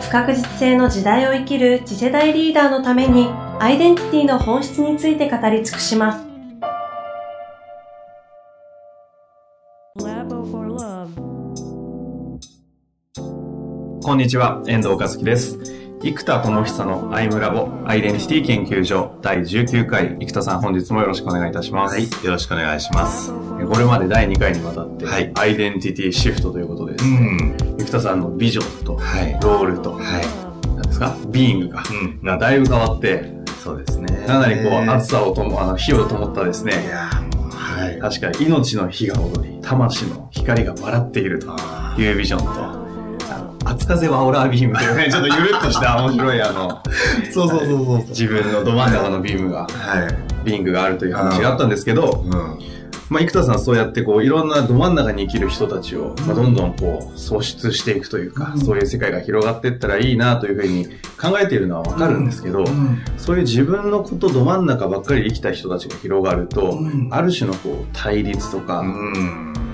不確実性の時代を生きる次世代リーダーのためにアイデンティティの本質について語り尽くします。こんにちは、遠藤和樹です。生田智久のアイムラボアイデンティティ研究所第19回生田さん本日もよろしくお願いいたします。はい、よろしくお願いします。これまで第2回にわたって、はい、アイデンティティシフトということでですね、うん、生田さんのビジョンと、はい、ロールと、はい、なんですか、 being が、うん、がだいぶ変わって、そうですね。かなりこう、熱さをとも、あの、火を灯ったですね。いやはい、確かに命の火が踊り、魂の光が笑っているというビジョンと、熱風はオラービームというね、ちょっとゆるっとした面白いあの、そうそうそうそう。自分のど真ん中のビームが、はい、ビングがあるという話があったんですけど、まあ、生田さんそうやってこう、いろんなど真ん中に生きる人たちを、まあ、どんどんこう、創出していくというか、うん、そういう世界が広がっていったらいいなというふうに考えているのはわかるんですけど、うん、そういう自分のことど真ん中ばっかり生きた人たちが広がると、ある種のこう、対立とか、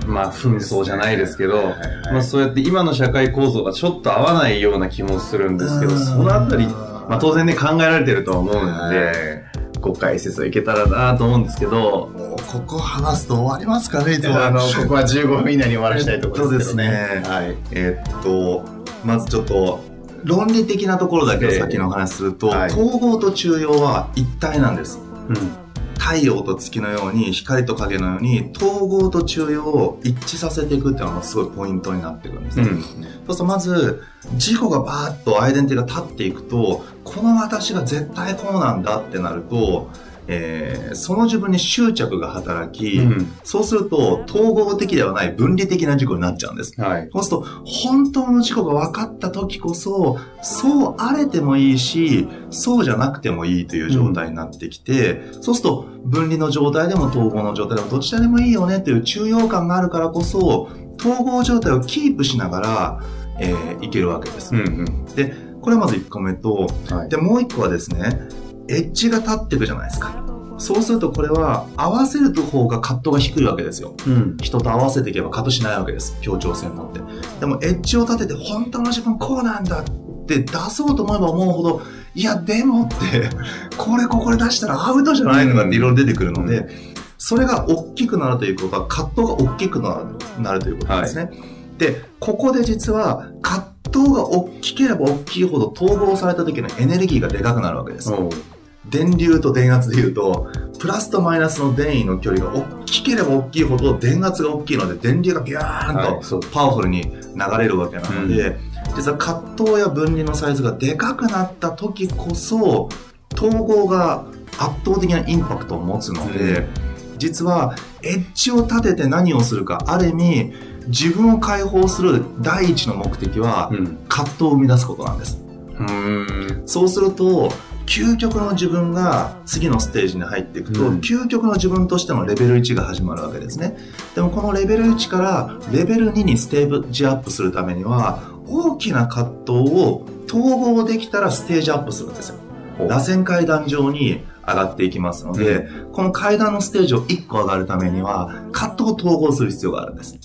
まあ、紛争じゃないですけど、まあ、そうやって今の社会構造がちょっと合わないような気もするんですけど、そのあたり、まあ、当然ね、考えられてるとは思うんで、ご解説をいけたらなと思うんですけど、もうここ話すと終わりますかね、いつも。あの、ここは15分以内に終わらしたいところですね。そうですね。はい。えー、っと、まずちょっと、論理的なところだけを先のお話すると、はい、統合と中庸は一体なんです。うん太陽と月のように光と影のように統合と中庸を一致させていくっていうのがすごいポイントになってくるんですね、うん、そうするとまず自己がバーッとアイデンティティが立っていくとこの私が絶対こうなんだってなるとえー、その自分に執着が働き、うん、そうすると統合的ではない分離的な事故になっちゃうんです。はい、そうすると本当の事故が分かった時こそそうあれてもいいしそうじゃなくてもいいという状態になってきて、うん、そうすると分離の状態でも統合の状態でもどちらでもいいよねという中庸感があるからこそ統合状態をキープしながら、えー、いけるわけです。うんうん、でこれまず1個目と、はい、でもう1個はですねエッジが立っていくじゃないですか。そうするとこれは合わせる方がカットが低いわけですよ。うん、人と合わせていけばカットしないわけです。協調性を持って。でもエッジを立てて本当の自分こうなんだって出そうと思えば思うほど、いやでもって、これここで出したらアウトじゃないのかっていろいろ出てくるので、うん、それが大きくなるということは葛藤が大きくなるなるということですね。はい、で、ここで実は葛藤が大きければ大きいほど統合された時のエネルギーがでかくなるわけです。うん電流と電圧でいうと、プラスとマイナスの電位の距離が大きければ大きいほど電圧が大きいので、電流がビューンとパワフルに流れるわけなので、はい、実は葛藤や分離のサイズがでかくなった時こそ、統合が圧倒的なインパクトを持つので、うん、実はエッジを立てて何をするか、ある意味、自分を解放する第一の目的は、葛藤を生み出すことなんです。うん。そうすると究極の自分が次のステージに入っていくと、うん、究極の自分としてのレベル1が始まるわけですね。でもこのレベル1からレベル2にステージアップするためには、大きな葛藤を統合できたらステージアップするんですよ。螺旋階段上に上がっていきますので、うん、この階段のステージを1個上がるためには、葛藤を統合する必要があるんです。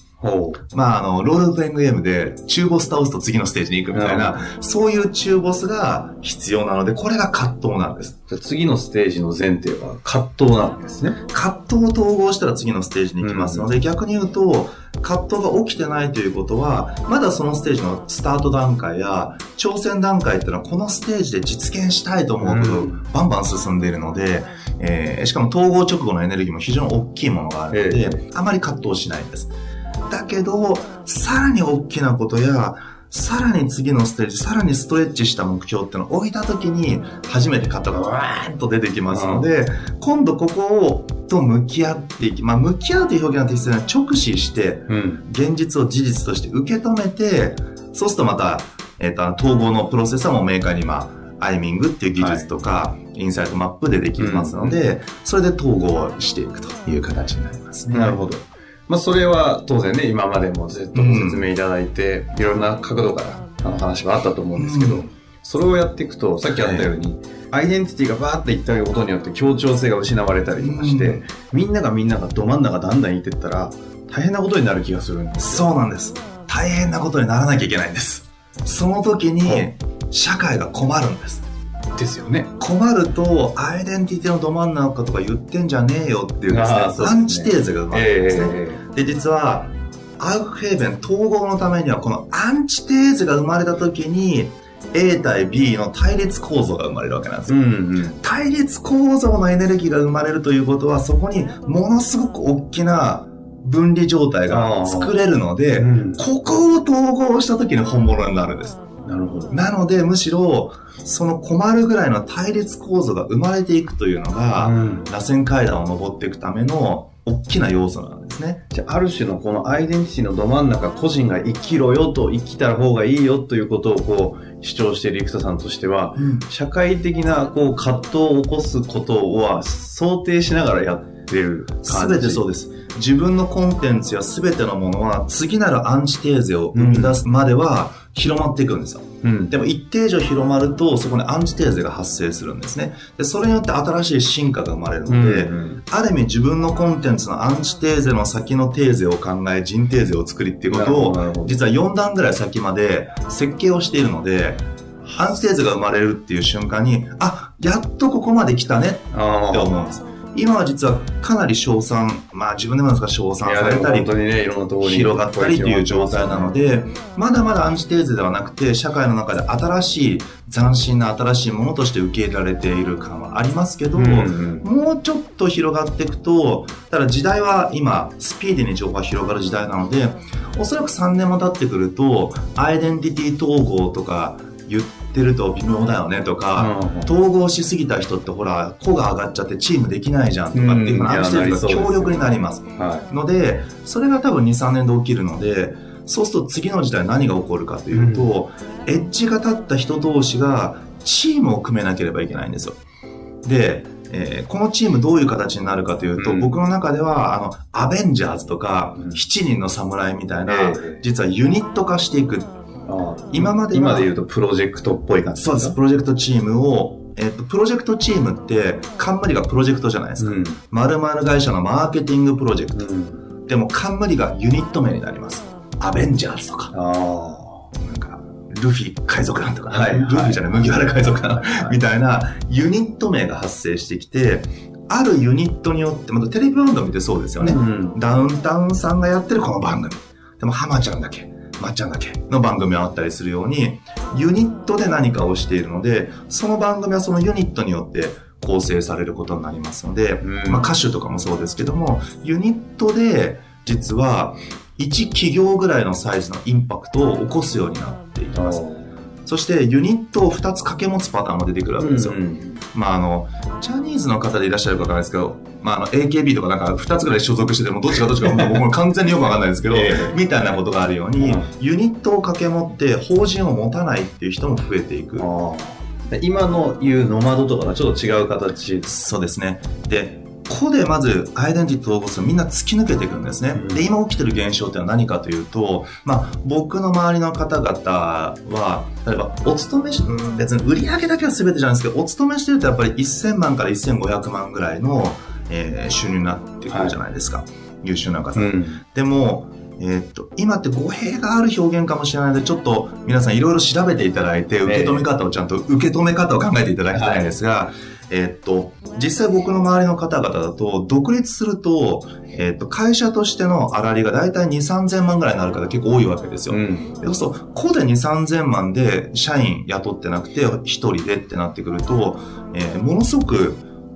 まあ、あの、ロールプレイングゲームで中ボス倒すと次のステージに行くみたいな、うん、そういう中ボスが必要なので、これが葛藤なんです。じゃ次のステージの前提は葛藤なんですね。葛藤を統合したら次のステージに行きますので、うん、逆に言うと、葛藤が起きてないということは、まだそのステージのスタート段階や挑戦段階っていうのはこのステージで実現したいと思うほどバンバン進んでいるので、えー、しかも統合直後のエネルギーも非常に大きいものがあるので、えー、あまり葛藤しないんです。だけど、さらに大きなことや、さらに次のステージ、さらにストレッチした目標ってのを置いたときに、初めて型がわーっと出てきますので、今度ここを、と向き合っていき、まあ、向き合うという表現は適切な直視して、現実を事実として受け止めて、そうするとまた、えっ、ー、と、統合のプロセスはもうメーカーにまあ、アイミングっていう技術とか、はい、インサイトマップでできますので、うん、それで統合していくという形になりますね。なるほど。まあ、それは当然ね、今までもずっとご説明いただいて、うん、いろんな角度からあの話はあったと思うんですけど、うん、それをやっていくと、さっきあったように、アイデンティティがバーっていったことによって協調性が失われたりとかして、みんながみんながど真ん中だんだんいってったら、大変なことになる気がするんですそうなんです。大変なことにならなきゃいけないんです。その時に、社会が困るんです。ですよね。困ると、アイデンティティのど真ん中とか言ってんじゃねえよっていうですね、すねアンチテーゼが生まれるんですね。えー、で、実は、アウフヘーベン統合のためには、このアンチテーゼが生まれた時に、A 対 B の対立構造が生まれるわけなんですよ、うんうん、対立構造のエネルギーが生まれるということはそこにものすごく大きな分離状態が作れるので、うん、ここを統合した時に本物になるんです。なるほど。なのでむしろその困るぐらいの対立構造が生まれていくというのが、うん、螺旋階段を登っていくための大きな要素なんですね。じゃあ、ある種のこのアイデンティティのど真ん中、個人が生きろよと、生きた方がいいよということをこう、主張している生田さんとしては、うん、社会的なこう、葛藤を起こすことは想定しながらやってる感じ。すべてそうです。自分のコンテンツや全てのものは次なるアンチテーゼを生み出すまでは広まっていくんですよ。うん、でも一定以上広まるとそこにアンチテーゼが発生するんですね。でそれによって新しい進化が生まれるので、うんうん、ある意味自分のコンテンツのアンチテーゼの先のテーゼを考え、人テーゼを作りっていうことを実は4段ぐらい先まで設計をしているので、アンチテーゼが生まれるっていう瞬間に、あ、やっとここまで来たねって思うんです。今は実はかなり称賛、まあ自分でもですが称賛されたり、ね、広がったりという状態なので、まだまだアンチテーゼではなくて、社会の中で新しい、斬新な新しいものとして受け入れられている感はありますけど、うんうん、もうちょっと広がっていくと、ただ時代は今、スピーディーに情報が広がる時代なので、おそらく3年も経ってくると、アイデンティティ統合とか言って、ると微妙だよねとか、うん、統合しすぎた人ってほら、子が上がっちゃってチームできないじゃんとかっていうふうな話が強力になります。はい、ので、それが多分2、3年で起きるので、そうすると次の時代何が起こるかというと、うん、エッジが立った人同士がチームを組めなければいけないんですよ。で、えー、このチームどういう形になるかというと、うん、僕の中では、あの、アベンジャーズとか、うん、7人の侍みたいな、えー、実はユニット化していく。今まで今で言うとプロジェクトっぽい感じそうです。プロジェクトチームを、えっと、プロジェクトチームって、冠がプロジェクトじゃないですか。まるまる会社のマーケティングプロジェクト。うん、でも、冠がユニット名になります。アベンジャーズとか。なんか、ルフィ海賊団とか、はい、ルフィじゃない、麦わら海賊団みたいなユニット名が発生してきて、あるユニットによって、またテレビ番組ってそうですよね、うん、ダウンタウンさんがやってるこの番組。でも、浜ちゃんだけ。まっちゃんだけの番組があったりするように、ユニットで何かをしているので、その番組はそのユニットによって構成されることになりますので、まあ、歌手とかもそうですけども、ユニットで実は1企業ぐらいのサイズのインパクトを起こすようになっていきます。そしてユニットを2つ掛け持つパターンも出てくるわけですよ。うんうん、まああの、ジャニーズの方でいらっしゃるかわからないですけど、まあ、あの、AKB とかなんか2つぐらい所属してても、どっちかどっちか僕も完全によくわかんないですけど、えー、みたいなことがあるように、うん、ユニットを掛け持って法人を持たないっていう人も増えていく。今の言うノマドとかはちょっと違う形そうですね。で、ここでまずアイデンティティを起こすみんな突き抜けていくんですね。うん、で、今起きてる現象ってのは何かというと、まあ、僕の周りの方々は、例えば、お勤めし、うん、別に売り上げだけは全てじゃないですけど、お勤めしてるとやっぱり1000万から1500万ぐらいの、えー、収入になってくるじゃないですか。はい、優秀な方。うん、でも、えー、っと、今って語弊がある表現かもしれないので、ちょっと皆さんいろいろ調べていただいて、受け止め方をちゃんと、受け止め方を考えていただきたいんですが、えー、っと、実際僕の周りの方々だと、独立すると、えー、っと、会社としての粗利が大体2、3000万ぐらいになる方結構多いわけですよ。うん、そうすると、個で2、3000万で社員雇ってなくて、1人でってなってくると、えー、ものすごく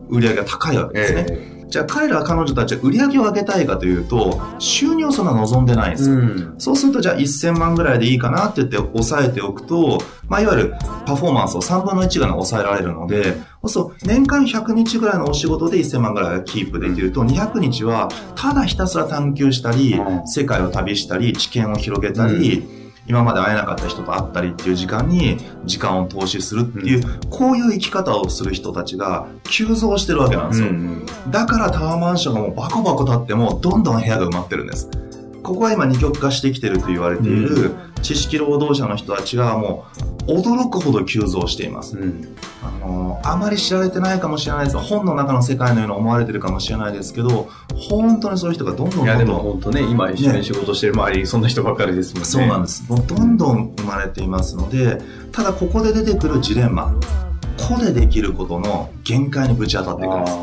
売り上げが高いわけですね。えーじゃあ彼ら彼女たちは売り上げを上げたいかというと、収入をそんな望んでないんですよ。うん、そうするとじゃあ1000万ぐらいでいいかなって言って抑えておくと、まあ、いわゆるパフォーマンスを3分の1が抑えられるので、そう年間100日ぐらいのお仕事で1000万ぐらいがキープできると、200日はただひたすら探求したり、世界を旅したり、知見を広げたり、今まで会えなかった人と会ったりっていう時間に時間を投資するっていう、うん、こういう生き方をする人たちが急増してるわけなんですよ。うんうん、だからタワーマンションがもうバコバコ建ってもどんどん部屋が埋まってるんです。ここは今二極化してきてると言われている知識労働者の人たちがもう驚くほど急増しています。うん、あのあまり知られてないかもしれないです。本の中の世界のように思われてるかもしれないですけど本当にそういう人がどんどんどんどんいやでも本当ね今一緒に仕事してる周り、ね、そんな人ばかりですもんね。そうなんです。もうどんどん生まれていますのでただここで出てくるジレンマ個でできることの限界にぶち当たっていくんです。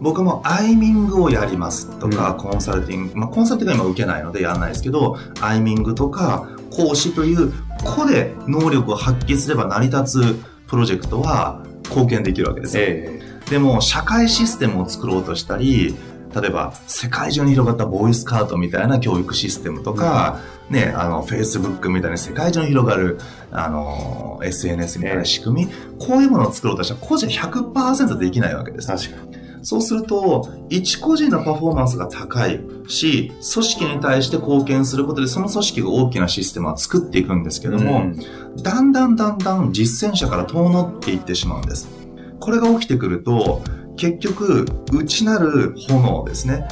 僕もアイミングをやりますとか、うん、コンサルティング、まあ、コンサルティングは今受けないのでやらないですけど、アイミングとか講師という個で能力を発揮すれば成り立つプロジェクトは貢献できるわけですよ。えー、でも、社会システムを作ろうとしたり、例えば、世界中に広がったボーイスカートみたいな教育システムとか、うん、ね、あの、Facebook みたいな世界中に広がる、あの、SNS みたいな仕組み、えー、こういうものを作ろうとしたら、個人100%できないわけです。確かに。そうすると、一個人のパフォーマンスが高いし、組織に対して貢献することで、その組織が大きなシステムは作っていくんですけども、うん、だんだんだんだん実践者から遠のっていってしまうんです。これが起きてくると、結局、内なる炎ですね。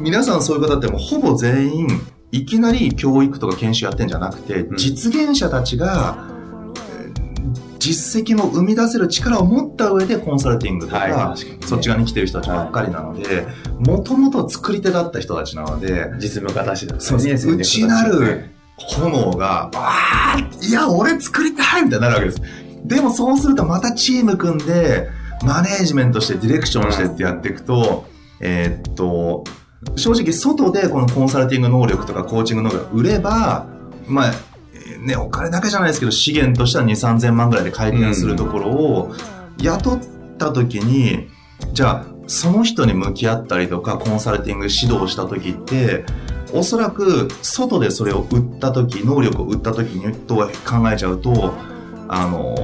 皆さんそういう方ってもほぼ全員、いきなり教育とか研修やってんじゃなくて、実現者たちが実績も生み出せる力を持った上でコンサルティングとか、はい、そっち側に来てる人たちばっかりなので、もともと作り手だった人たちなので、実務家たちだそうです。内なる炎が、わーいや、俺作りたいみたいになるわけです。でもそうするとまたチーム組んで、マネージメントしてディレクションしてってやっていくと、うん、えー、っと、正直外でこのコンサルティング能力とかコーチング能力が売れば、まあ、ね、お金だけじゃないですけど、資源としては2、3000万ぐらいで回転するところを、雇った時に、じゃあ、その人に向き合ったりとか、コンサルティング指導した時って、おそらく、外でそれを売った時、能力を売った時に、と考えちゃうと、あの、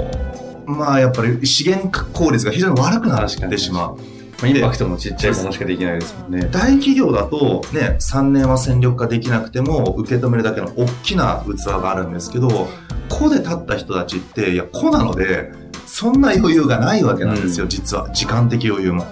まあやっぱり資源効率が非常に悪くなってしまう。まあ、インパクトのちっちゃいものしかできないですもんね。大企業だと、ね、3年は戦力化できなくても、受け止めるだけの大きな器があるんですけど、個で立った人たちって、いや、個なので、そんな余裕がないわけなんですよ、うん、実は。時間的余裕も。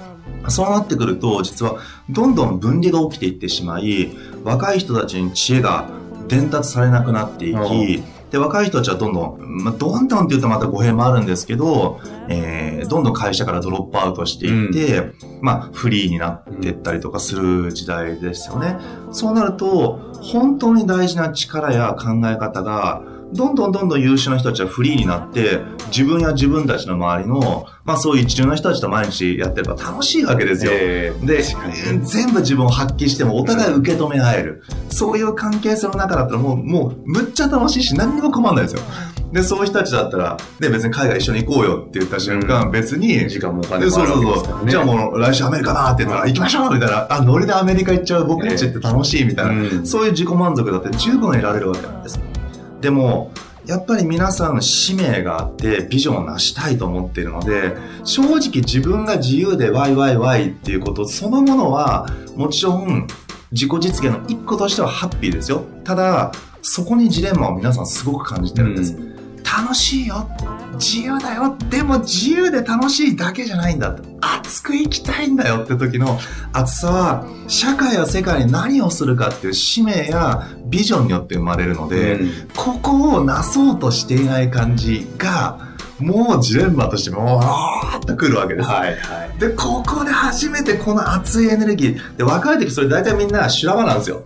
そうなってくると、実は、どんどん分離が起きていってしまい、若い人たちに知恵が伝達されなくなっていき、うんで、若い人たちはどんどん、まあ、どんどんって言うとまた語弊もあるんですけど、えー、どんどん会社からドロップアウトしていって、うん、まあ、フリーになっていったりとかする時代ですよね。そうなると、本当に大事な力や考え方が、どんどんどんどん優秀な人たちはフリーになって、自分や自分たちの周りの、まあそういう一流の人たちと毎日やってれば楽しいわけですよ。えー、で、全部自分を発揮してもお互い受け止め合える。そういう関係性の中だったらもう、もうむっちゃ楽しいし何にも困んないですよ。で、そういう人たちだったら、ね、別に海外一緒に行こうよって言った瞬間、うん、別に、時間もお金もあるわけですから、ね、じゃあもう来週アメリカだって言ったら、行きましょうみたいな、あ、ノリでアメリカ行っちゃう僕たちって楽しいみたいな、えーうん、そういう自己満足だって十分得られるわけなんです。でも、やっぱり皆さん使命があってビジョンを成したいと思っているので、正直自分が自由でワイワイワイっていうことそのものは、もちろん自己実現の一個としてはハッピーですよ。ただ、そこにジレンマを皆さんすごく感じてるんです。うん、楽しいよ。自由だよ。でも自由で楽しいだけじゃないんだ。熱く生きたいんだよって時の熱さは、社会や世界に何をするかっていう使命やビジョンによって生まれるので、うん、ここをなそうとしていない感じが、もうジレンマとしてもーっとくるわけです。はいはい。で、ここで初めてこの熱いエネルギー。で、若い時それ大体みんな修羅場なんですよ。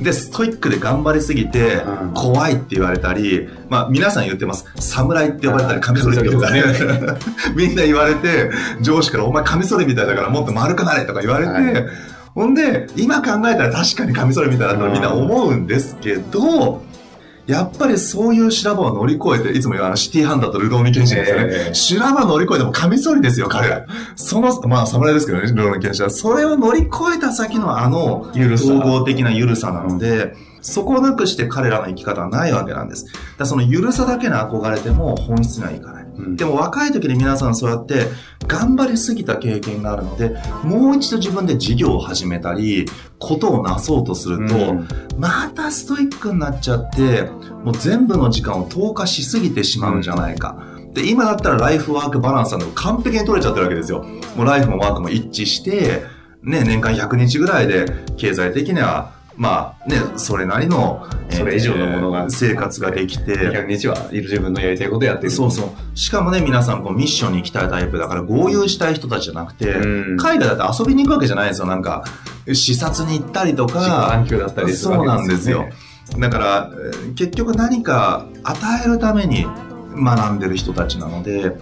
で、ストイックで頑張りすぎて、怖いって言われたり、まあ皆さん言ってます。侍って呼ばれたり、カミソリって呼ばれたり、みんな言われて、上司からお前カミソリみたいだからもっと丸くなれとか言われて、はい、ほんで、今考えたら確かにカミソリみたいだとみんな思うんですけど、やっぱりそういう修羅場を乗り越えて、いつも言うシティハンターとルドーニケンシンですよね。えー、修羅場乗り越えてもカミソリですよ、彼ら。その、まあ侍ですけどね、ルドーニケンシンは。それを乗り越えた先のあの、統合的な緩さなので、そこをなくして彼らの生き方はないわけなんです。だその緩さだけに憧れても本質にはいかない。でも若い時に皆さんそうやって頑張りすぎた経験があるので、もう一度自分で事業を始めたり、ことをなそうとすると、うん、またストイックになっちゃって、もう全部の時間を投下しすぎてしまうんじゃないか。で、今だったらライフワークバランスなんで完璧に取れちゃってるわけですよ。もうライフもワークも一致して、ね、年間100日ぐらいで経済的にはまあね、それなりの、それ以上のものが、生活ができて。100日はいる自分のやりたいことやってる。そうそう。しかもね、皆さんこうミッションに行きたいタイプだから合流したい人たちじゃなくて、海外だって遊びに行くわけじゃないですよ。なんか、視察に行ったりとか。そうなんですよ。だから、結局何か与えるために学んでる人たちなので、だか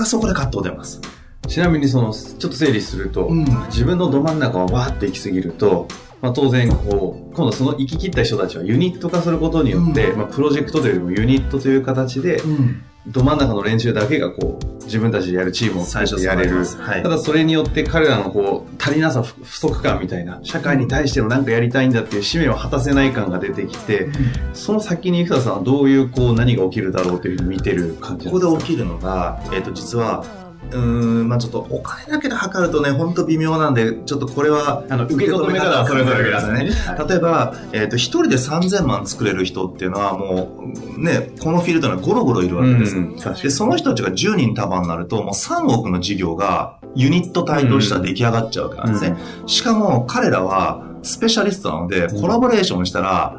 らそこで葛藤出ます。ちなみにその、ちょっと整理すると、うん、自分のど真ん中をわーって行き過ぎると、まあ、当然こう今度その行き切った人たちはユニット化することによって、うん、まあ、プロジェクトというよりもユニットという形で、うん、ど真ん中の連中だけがこう自分たちでやるチームを最初やれる、はい、ただそれによって彼らのこう足りなさ不足感みたいな社会に対しての何かやりたいんだっていう使命を果たせない感が出てきて、うん、その先に生田さんはどういうこう何が起きるだろうというふうに見てる感じここで起きるのが、えー、と実はうん、まあちょっとお金だけで測るとね、本当微妙なんで、ちょっとこれは、あの、受け止め方はそれぞれですね。はい、例えば、えっ、ー、と、一人で3000万作れる人っていうのはもう、ね、このフィールドにゴロゴロいるわけです。うん、で、その人たちが10人束になると、もう3億の事業がユニット体としては出来上がっちゃうわけなんですね。うん、しかも彼らはスペシャリストなので、コラボレーションしたら、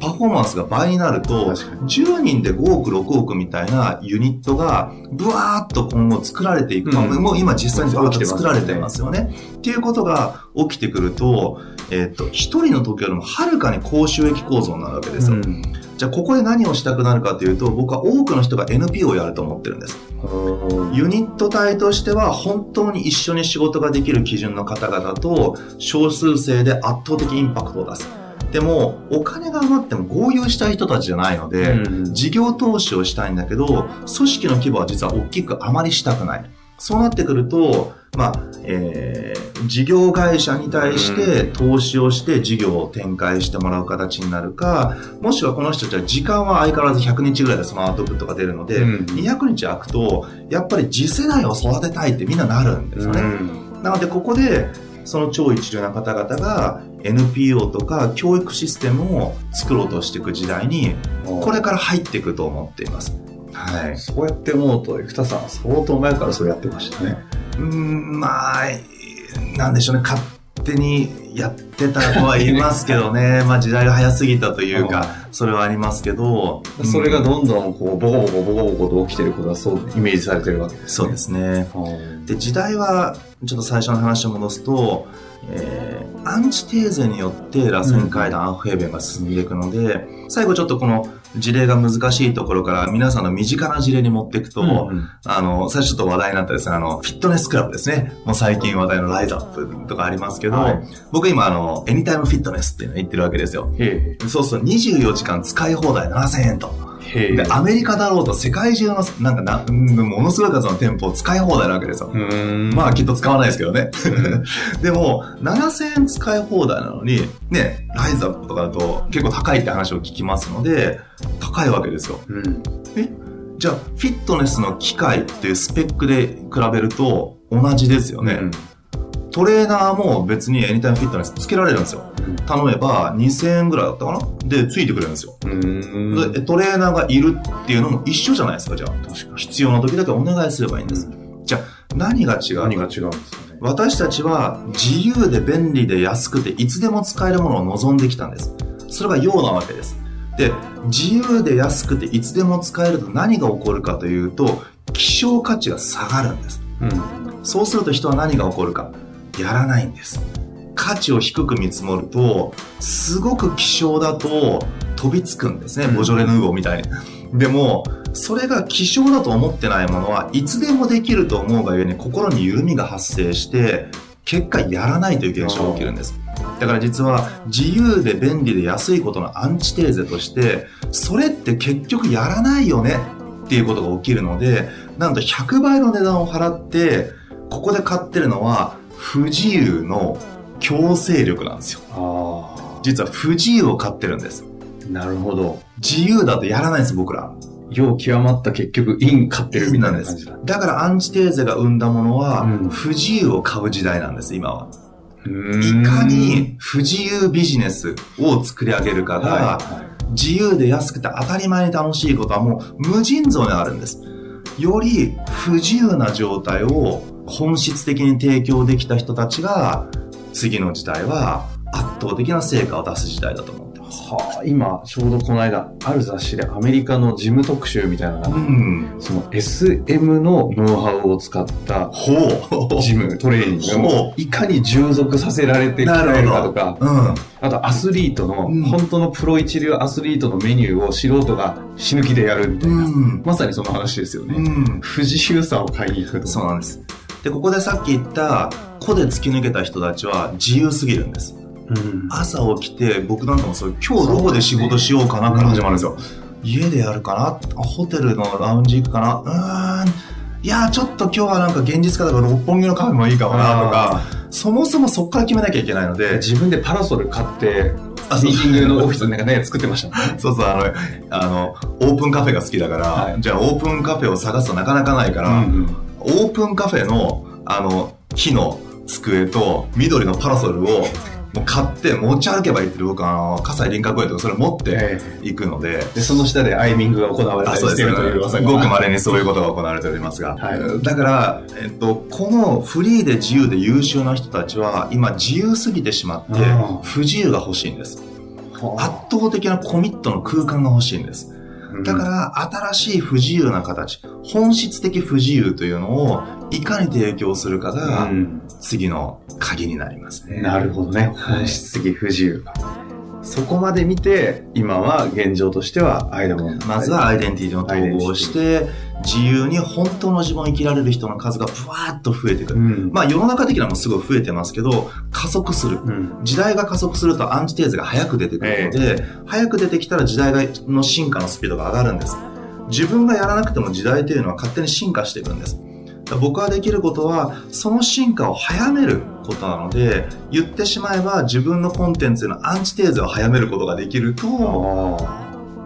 パフォーマンスが倍になると、10人で5億、6億みたいなユニットが、ブワーっと今後作られていく。うん、もう今実際にバーッと作られてますよね。っていうことが起きてくると、えっ、ー、と、一人の時よりもはるかに高収益構造になるわけですよ。うん、じゃあ、ここで何をしたくなるかというと、僕は多くの人が NPO をやると思ってるんです。ユニット体としては本当に一緒に仕事ができる基準の方々と少数生で圧倒的インパクトを出す。でも、お金が余っても合流したい人たちじゃないので、うん、事業投資をしたいんだけど、組織の規模は実は大きくあまりしたくない。そうなってくると、まあ、えー、事業会社に対して投資をして事業を展開してもらう形になるか、もしくはこの人たちは時間は相変わらず100日ぐらいでそのアウトプットが出るので、うん、200日空くと、やっぱり次世代を育てたいってみんななるんですよね。うん、なので、ここで、その超一流な方々が NPO とか教育システムを作ろうとしていく時代に、これから入っていくと思っています。はい。そうやって思うと、生田さん相当前からそうやってましたね。うん、まあ、なんでしょうね。勝手にやってたとは言いますけどね。まあ時代が早すぎたというか、それはありますけど。それがどんどんこう、ボコボコボコボコと起きてることはそうイメージされてるわけですね。そうですね。で、時代はちょっと最初の話を戻すと、えー、アンチテーゼによって螺旋階段、アンフヘーベンが進んでいくので、最後ちょっとこの事例が難しいところから皆さんの身近な事例に持っていくと、うんうん、あの、最初ちょっと話題になったですね、あの、フィットネスクラブですね。もう最近話題のライズアップとかありますけど、はい、僕今あの、エニタイムフィットネスっていうの言ってるわけですよ。そうすると24時間使い放題7000円と。で、アメリカだろうと世界中の、なんかな、ものすごい数の店舗を使い放題なわけですよ。まあきっと使わないですけどね。でも、7000円使い放題なのに、ね、ライズアップとかだと結構高いって話を聞きますので、高いわけですよ。うん、えじゃあ、フィットネスの機械っていうスペックで比べると同じですよね。うんトレーナーも別にエニタイムフィットネスつけられるんですよ。頼めば2000円ぐらいだったかな？で、ついてくれるんですよ。でトレーナーがいるっていうのも一緒じゃないですか、じゃあ。必要な時だけお願いすればいいんです。じゃあ、何が違う何が違うんですかね。私たちは自由で便利で安くていつでも使えるものを望んできたんです。それが用なわけです。で、自由で安くていつでも使えると何が起こるかというと、希少価値が下がるんです。うん、そうすると人は何が起こるか。やらないんです。価値を低く見積もると、すごく希少だと飛びつくんですね。ボジョレ・ヌーボーみたいに。でも、それが希少だと思ってないものはいつでもできると思うがゆえに心に緩みが発生して、結果やらないという現象が起きるんです。だから実は自由で便利で安いことのアンチテーゼとして、それって結局やらないよねっていうことが起きるので、なんと100倍の値段を払って、ここで買ってるのは不自由の強制力なんですよ。実は不自由を飼ってるんです。なるほど。自由だとやらないんです、僕ら。要極まった結局、陰飼ってるみたいな感じだ。だからアンチテーゼが生んだものは、不自由を買う時代なんです、今は。いかに不自由ビジネスを作り上げるかが、自由で安くて当たり前に楽しいことはもう無尽蔵にあるんです。より不自由な状態を本質的に提供できた人たちが次の時代は圧倒的な成果を出す時代だと思ってます。はあ、今、ちょうどこの間、ある雑誌でアメリカの事務特集みたいなのが、うん、その SM のノウハウを使ったジム、トレーニング。をいかに従属させられて鍛えるかとか、うん、あとアスリートの、うん、本当のプロ一流アスリートのメニューを素人が死ぬ気でやるみたいな、うん、まさにその話ですよね。不自由さを買いに行くと。そうなんです。で、ここでさっき言った個で突き抜けた人たちは自由すぎるんです。うん、朝起きて、僕なんかもそう、今日どこで仕事しようかなから始まるんですよ。家でやるかな？ホテルのラウンジ行くかな？うん。いやちょっと今日はなんか現実家だから六本木のカフェもいいかもなとか、そもそもそこから決めなきゃいけないので。自分でパラソル買って、ミーティングのオフィスなんかね、作ってました、ね、そうそう、あの、あの、オープンカフェが好きだから、はい、じゃあオープンカフェを探すとなかなかないから、うんうん、オープンカフェの、あの、木の机と緑のパラソルをもう買って持ち歩けばいいって僕あの葛西臨海公園とかそれ持っていくので,、でその下でアイミングが行われたりしてるという噂が。ごくまれにそういうことが行われておりますが、はい、だから、えっと、このフリーで自由で優秀な人たちは今自由すぎてしまって不自由が欲しいんです。圧倒的なコミットの空間が欲しいんですだから、新しい不自由な形、本質的不自由というのを、いかに提供するかが、次の鍵になりますね。なるほどね。本質的不自由。そこまで見て、今は現状としてはアイデンティまずはアイデンティティの統合して、自由に本当の自分を生きられる人の数がブワーッと増えてくる。うん、まあ世の中的にはもうすごい増えてますけど、加速する、うん、時代が加速するとアンチテーゼが早く出てくるので、えー、早く出てきたら時代の進化のスピードが上がるんです。自分がやらなくても時代というのは勝手に進化していくんです。僕はできることは、その進化を早めることなので、言ってしまえば自分のコンテンツへのアンチテーゼを早めることができると、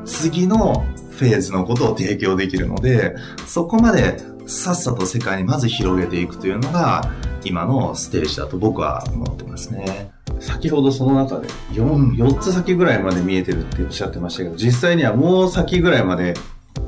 次のフェーズのことを提供できるので、そこまでさっさと世界にまず広げていくというのが、今のステージだと僕は思ってますね。先ほどその中で 4, 4つ先ぐらいまで見えてるっておっしゃってましたけど、実際にはもう先ぐらいまで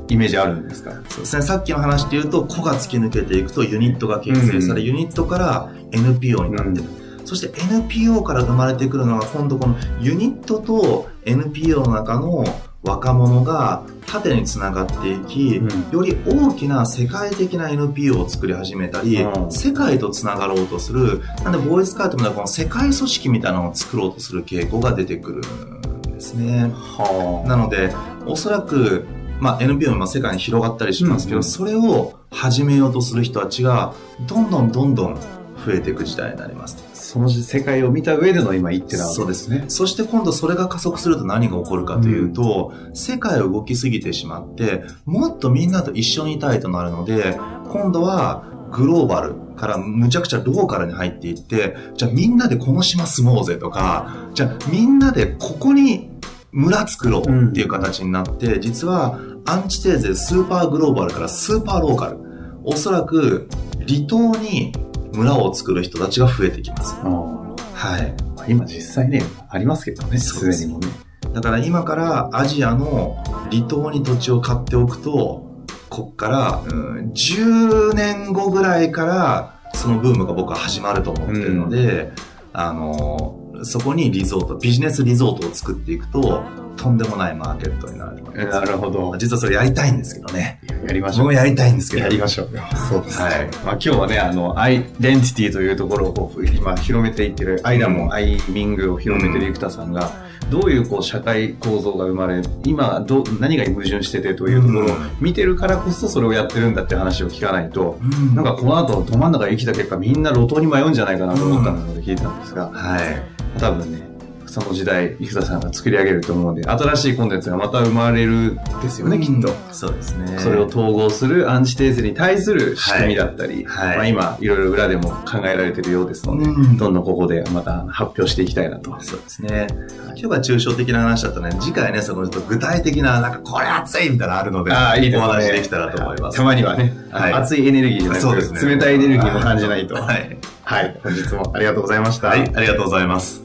イメージあるんですか？そうですね。さっきの話で言うと、個が突き抜けていくとユニットが形成され、うん、ユニットから NPO になってる。うん、そして NPO から生まれてくるのが今度このユニットと NPO の中の若者が縦につながっていき、うん、より大きな世界的な NPO を作り始めたり、うん、世界とつながろうとする、なんでボーイスカートもこの世界組織みたいなのを作ろうとする傾向が出てくるんですね。はあ、なので、おそらくまあ、NPO も世界に広がったりしますけど、うんうん、それを始めようとする人たちがどんどんどんどん増えていく時代になります。その世界を見た上での今言ってなそうですね。そして今度それが加速すると何が起こるかというと、うん、世界を動きすぎてしまって、もっとみんなと一緒にいたいとなるので、今度はグローバルからむちゃくちゃローカルに入っていって、じゃあみんなでこの島住もうぜとか、じゃあみんなでここに村作ろうっていう形になって、うん、実はアンチテーゼスーパーグローバルからスーパーローカル。おそらく離島に村を作る人たちが増えてきます。はい。今実際ね、ありますけどね、すでにもね。だから今からアジアの離島に土地を買っておくと、こっから、うん、10年後ぐらいからそのブームが僕は始まると思ってるので、うん、あの、そこにリゾート、ビジネスリゾートを作っていくと、とんでもないマーケットになるなるほど。実はそれやりたいんですけどね。やりましょう。僕もやりたいんですけど。やりましょう。そうです。はい。まあ今日はね、あの、アイデンティティというところを今広めていってる、アイダもアイミングを広めてる生田さんが、どういうこう社会構造が生まれ、今ど、何が矛盾しててというところを見てるからこそそれをやってるんだって話を聞かないと、なんかこの後ど真ん中で生きた結果みんな路頭に迷うんじゃないかなと思ったので聞いたんですが、はい。多分ね、その時代、生田さんが作り上げると思うんで、新しいコンテンツがまた生まれるですよね、きっと。そうですね。それを統合するアンチテーゼに対する仕組みだったり、はい、まあ、今、いろいろ裏でも考えられてるようですので、うん、どんどんここでまた発表していきたいなと。そうですね。今日は抽象的な話だとね、次回ね、その具体的な、なんかこれ熱いみたいなのあるので、ああ、いいですね。お話できたらと思います。たまにはね、はい、熱いエネルギーじゃなくて、そうですね、冷たいエネルギーも感じないと。はい。はい。本日もありがとうございました。はい、ありがとうございます。